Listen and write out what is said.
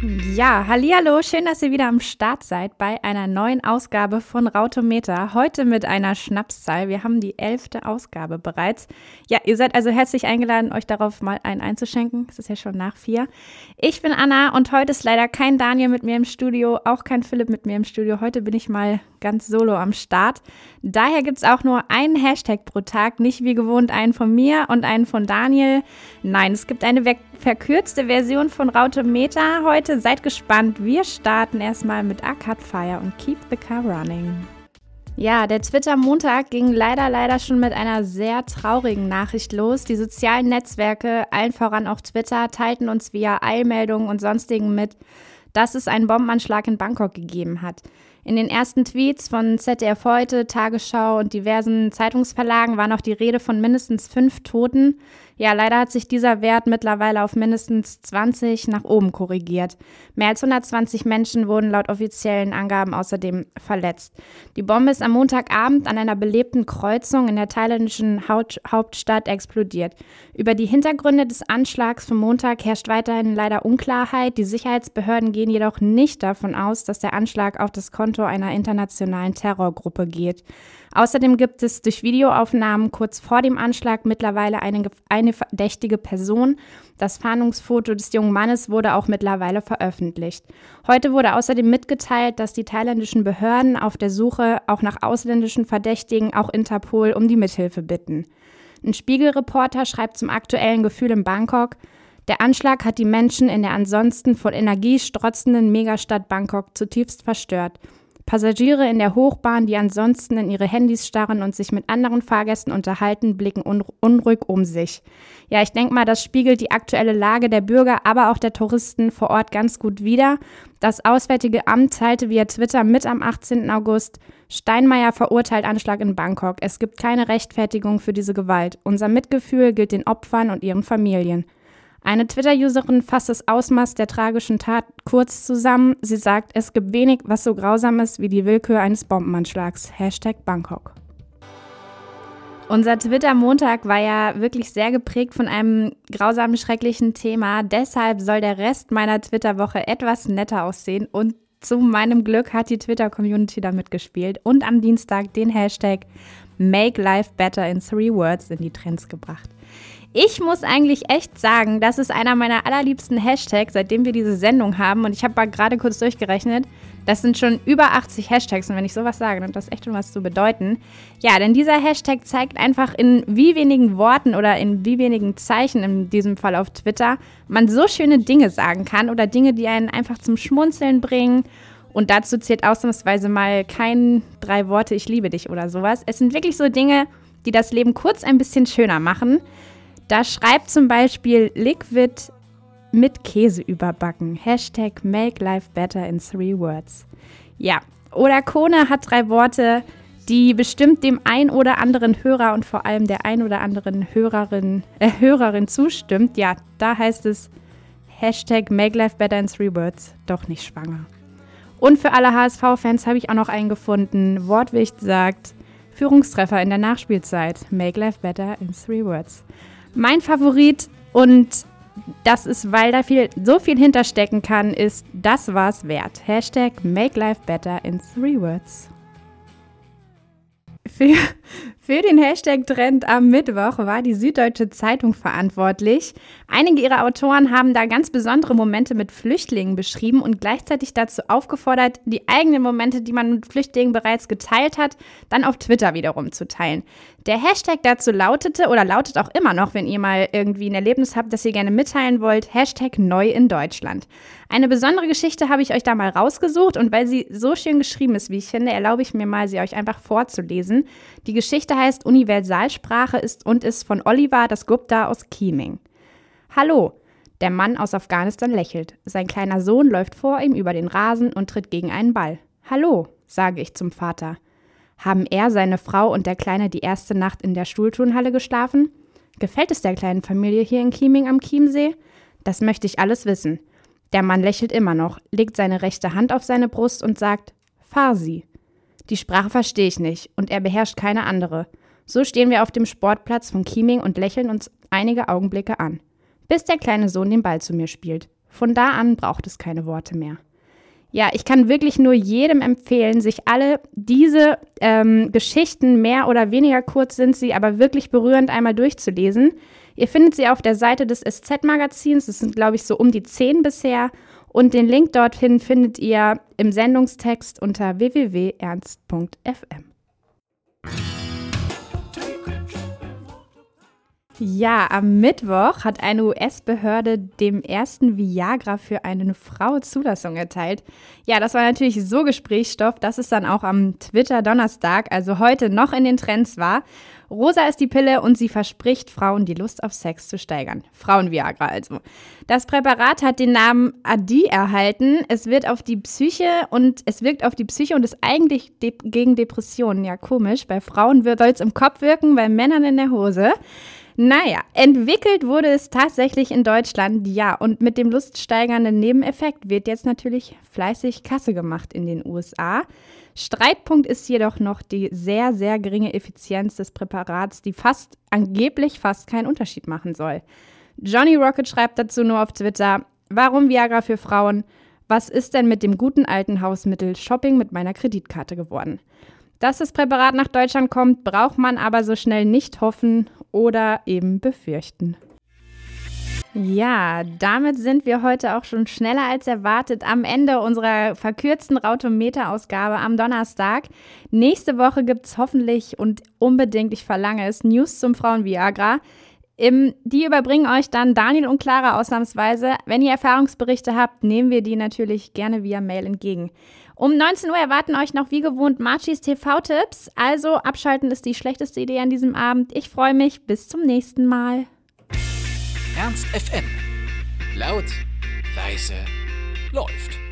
Ja, hallihallo, schön, dass ihr wieder am Start seid bei einer neuen Ausgabe von Rautometer. Heute mit einer Schnapszahl. Wir haben die elfte Ausgabe bereits. Ja, ihr seid also herzlich eingeladen, euch darauf mal einen einzuschenken. Es ist ja schon nach vier. Ich bin Anna und heute ist leider kein Daniel mit mir im Studio, auch kein Philipp mit mir im Studio. Heute bin ich mal ganz solo am Start. Daher gibt es auch nur einen Hashtag pro Tag, nicht wie gewohnt einen von mir und einen von Daniel. Nein, es gibt eine verkürzte Version von Rautometer heute. Seid gespannt. Wir starten erstmal mit Arcade Fire und Keep the Car Running. Ja, der Twitter-Montag ging leider, leider schon mit einer sehr traurigen Nachricht los. Die sozialen Netzwerke, allen voran auch Twitter, teilten uns via Eilmeldungen und sonstigen mit, dass es einen Bombenanschlag in Bangkok gegeben hat. In den ersten Tweets von ZDF heute, Tagesschau und diversen Zeitungsverlagen war noch die Rede von mindestens fünf Toten. Ja, leider hat sich dieser Wert mittlerweile auf mindestens 20 nach oben korrigiert. Mehr als 120 Menschen wurden laut offiziellen Angaben außerdem verletzt. Die Bombe ist am Montagabend an einer belebten Kreuzung in der thailändischen Hauptstadt explodiert. Über die Hintergründe des Anschlags vom Montag herrscht weiterhin leider Unklarheit. Die Sicherheitsbehörden gehen jedoch nicht davon aus, dass der Anschlag auf das Konto einer internationalen Terrorgruppe geht. Außerdem gibt es durch Videoaufnahmen kurz vor dem Anschlag mittlerweile eine, eine verdächtige Person. Das Fahndungsfoto des jungen Mannes wurde auch mittlerweile veröffentlicht. Heute wurde außerdem mitgeteilt, dass die thailändischen Behörden auf der Suche auch nach ausländischen Verdächtigen, auch Interpol, um die Mithilfe bitten. Ein Spiegelreporter schreibt zum aktuellen Gefühl in Bangkok, der Anschlag hat die Menschen in der ansonsten von Energie strotzenden Megastadt Bangkok zutiefst verstört. Passagiere in der Hochbahn, die ansonsten in ihre Handys starren und sich mit anderen Fahrgästen unterhalten, blicken unruhig um sich. Ja, ich denke mal, das spiegelt die aktuelle Lage der Bürger, aber auch der Touristen vor Ort ganz gut wider. Das Auswärtige Amt teilte via Twitter mit am 18. August, Steinmeier verurteilt Anschlag in Bangkok. Es gibt keine Rechtfertigung für diese Gewalt. Unser Mitgefühl gilt den Opfern und ihren Familien. Eine Twitter-Userin fasst das Ausmaß der tragischen Tat kurz zusammen. Sie sagt, es gibt wenig, was so grausam ist wie die Willkür eines Bombenanschlags. Hashtag Bangkok. Unser Twitter-Montag war ja wirklich sehr geprägt von einem grausamen, schrecklichen Thema. Deshalb soll der Rest meiner Twitter-Woche etwas netter aussehen und zu meinem Glück hat die Twitter-Community da mitgespielt und am Dienstag den Hashtag Make Life Better in Three Words in die Trends gebracht. Ich muss eigentlich echt sagen, das ist einer meiner allerliebsten Hashtags, seitdem wir diese Sendung haben. Und ich habe mal gerade kurz durchgerechnet. Das sind schon über 80 Hashtags. Und wenn ich sowas sage, dann hat das echt schon was zu bedeuten. Ja, denn dieser Hashtag zeigt einfach in wie wenigen Worten oder in wie wenigen Zeichen, in diesem Fall auf Twitter, man so schöne Dinge sagen kann oder Dinge, die einen einfach zum Schmunzeln bringen. Und dazu zählt ausnahmsweise mal kein drei Worte, ich liebe dich oder sowas. Es sind wirklich so Dinge, die das Leben kurz ein bisschen schöner machen. Da schreibt zum Beispiel Liquid mit Käse überbacken. Hashtag Make Life Better in Three Words. Ja, oder Kone hat drei Worte, die bestimmt dem ein oder anderen Hörer und vor allem der ein oder anderen Hörerin, äh, Hörerin zustimmt. Ja, da heißt es Hashtag Make Life Better in Three Words. Doch nicht schwanger. Und für alle HSV-Fans habe ich auch noch einen gefunden. Wortwicht sagt, Führungstreffer in der Nachspielzeit. Make Life Better in Three Words. Mein Favorit und das ist, weil da viel, so viel hinterstecken kann, ist, das war's wert. Hashtag Make Life Better in Three Words. Für, für den Hashtag-Trend am Mittwoch war die Süddeutsche Zeitung verantwortlich. Einige ihrer Autoren haben da ganz besondere Momente mit Flüchtlingen beschrieben und gleichzeitig dazu aufgefordert, die eigenen Momente, die man mit Flüchtlingen bereits geteilt hat, dann auf Twitter wiederum zu teilen. Der Hashtag dazu lautete oder lautet auch immer noch, wenn ihr mal irgendwie ein Erlebnis habt, das ihr gerne mitteilen wollt, Hashtag neu in Deutschland. Eine besondere Geschichte habe ich euch da mal rausgesucht und weil sie so schön geschrieben ist, wie ich finde, erlaube ich mir mal, sie euch einfach vorzulesen. Die Geschichte heißt Universalsprache ist und ist von Oliver das Gupta aus Kieming. Hallo! Der Mann aus Afghanistan lächelt. Sein kleiner Sohn läuft vor ihm über den Rasen und tritt gegen einen Ball. Hallo, sage ich zum Vater. Haben er, seine Frau und der Kleine die erste Nacht in der Stuhlturnhalle geschlafen? Gefällt es der kleinen Familie hier in Kieming am Chiemsee? Das möchte ich alles wissen. Der Mann lächelt immer noch, legt seine rechte Hand auf seine Brust und sagt: Farsi. Die Sprache verstehe ich nicht und er beherrscht keine andere. So stehen wir auf dem Sportplatz von Chieming und lächeln uns einige Augenblicke an, bis der kleine Sohn den Ball zu mir spielt. Von da an braucht es keine Worte mehr. Ja, ich kann wirklich nur jedem empfehlen, sich alle diese ähm, Geschichten, mehr oder weniger kurz sind sie, aber wirklich berührend einmal durchzulesen. Ihr findet sie auf der Seite des SZ-Magazins. Das sind, glaube ich, so um die zehn bisher. Und den Link dorthin findet ihr im Sendungstext unter www.ernst.fm. Ja, am Mittwoch hat eine US-Behörde dem ersten Viagra für eine Frau Zulassung erteilt. Ja, das war natürlich so Gesprächsstoff, dass es dann auch am Twitter-Donnerstag, also heute, noch in den Trends war. Rosa ist die Pille und sie verspricht Frauen die Lust auf Sex zu steigern. Frauen-Viagra also. Das Präparat hat den Namen Adi erhalten. Es wird auf die Psyche und es wirkt auf die Psyche und ist eigentlich de gegen Depressionen. Ja, komisch. Bei Frauen soll es im Kopf wirken, bei Männern in der Hose. Naja, entwickelt wurde es tatsächlich in Deutschland, ja. Und mit dem luststeigernden Nebeneffekt wird jetzt natürlich fleißig Kasse gemacht in den USA. Streitpunkt ist jedoch noch die sehr, sehr geringe Effizienz des Präparats, die fast, angeblich fast keinen Unterschied machen soll. Johnny Rocket schreibt dazu nur auf Twitter, warum Viagra für Frauen? Was ist denn mit dem guten alten Hausmittel Shopping mit meiner Kreditkarte geworden? Dass das Präparat nach Deutschland kommt, braucht man aber so schnell nicht hoffen oder eben befürchten. Ja, damit sind wir heute auch schon schneller als erwartet am Ende unserer verkürzten Rautometer-Ausgabe am Donnerstag. Nächste Woche gibt es hoffentlich und unbedingt, ich verlange es, News zum Frauen-Viagra. Die überbringen euch dann Daniel und Clara ausnahmsweise. Wenn ihr Erfahrungsberichte habt, nehmen wir die natürlich gerne via Mail entgegen. Um 19 Uhr erwarten euch noch wie gewohnt Marchis TV-Tipps. Also abschalten ist die schlechteste Idee an diesem Abend. Ich freue mich. Bis zum nächsten Mal. Ernst FM. Laut, leise, läuft.